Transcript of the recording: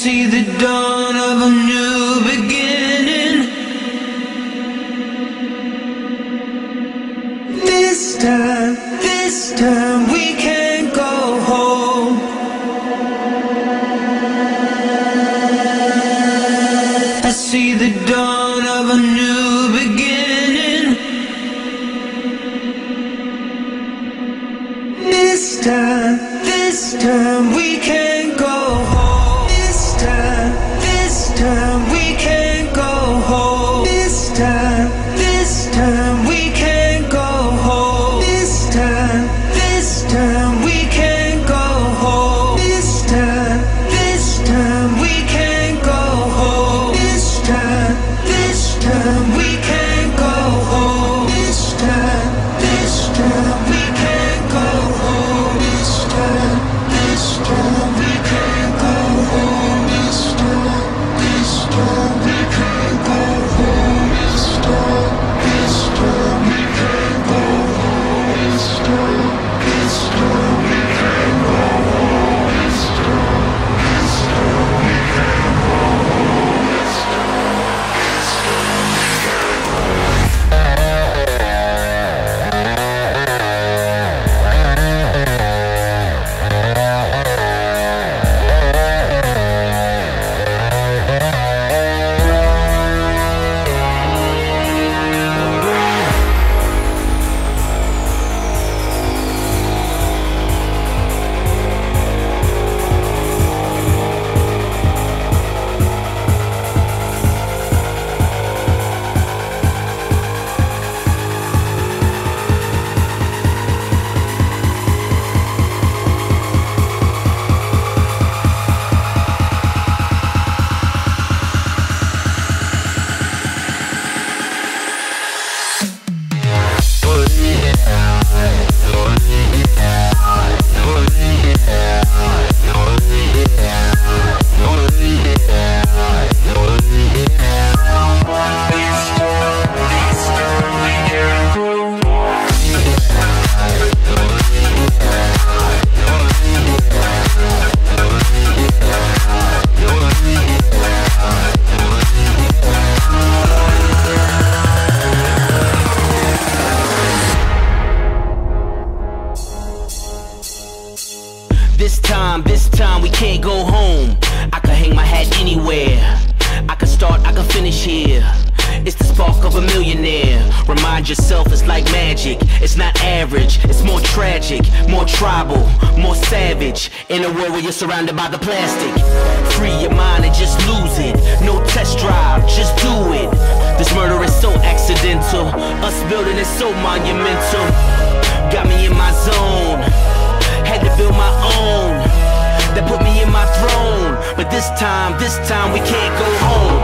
see the we can't go home I could hang my hat anywhere I could start, I could finish here it's the spark of a millionaire. Remind yourself it's like magic. It's not average, it's more tragic, more tribal, more savage. In a world where you're surrounded by the plastic. Free your mind and just lose it. No test drive. this time, this time we can't go home.